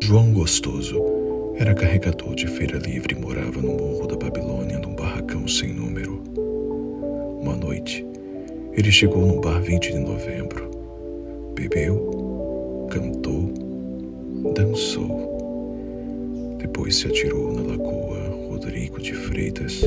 João Gostoso era carregador de feira livre e morava no morro da Babilônia, num barracão sem número. Uma noite, ele chegou no bar 20 de novembro. Bebeu, cantou, dançou. Depois se atirou na lagoa Rodrigo de Freitas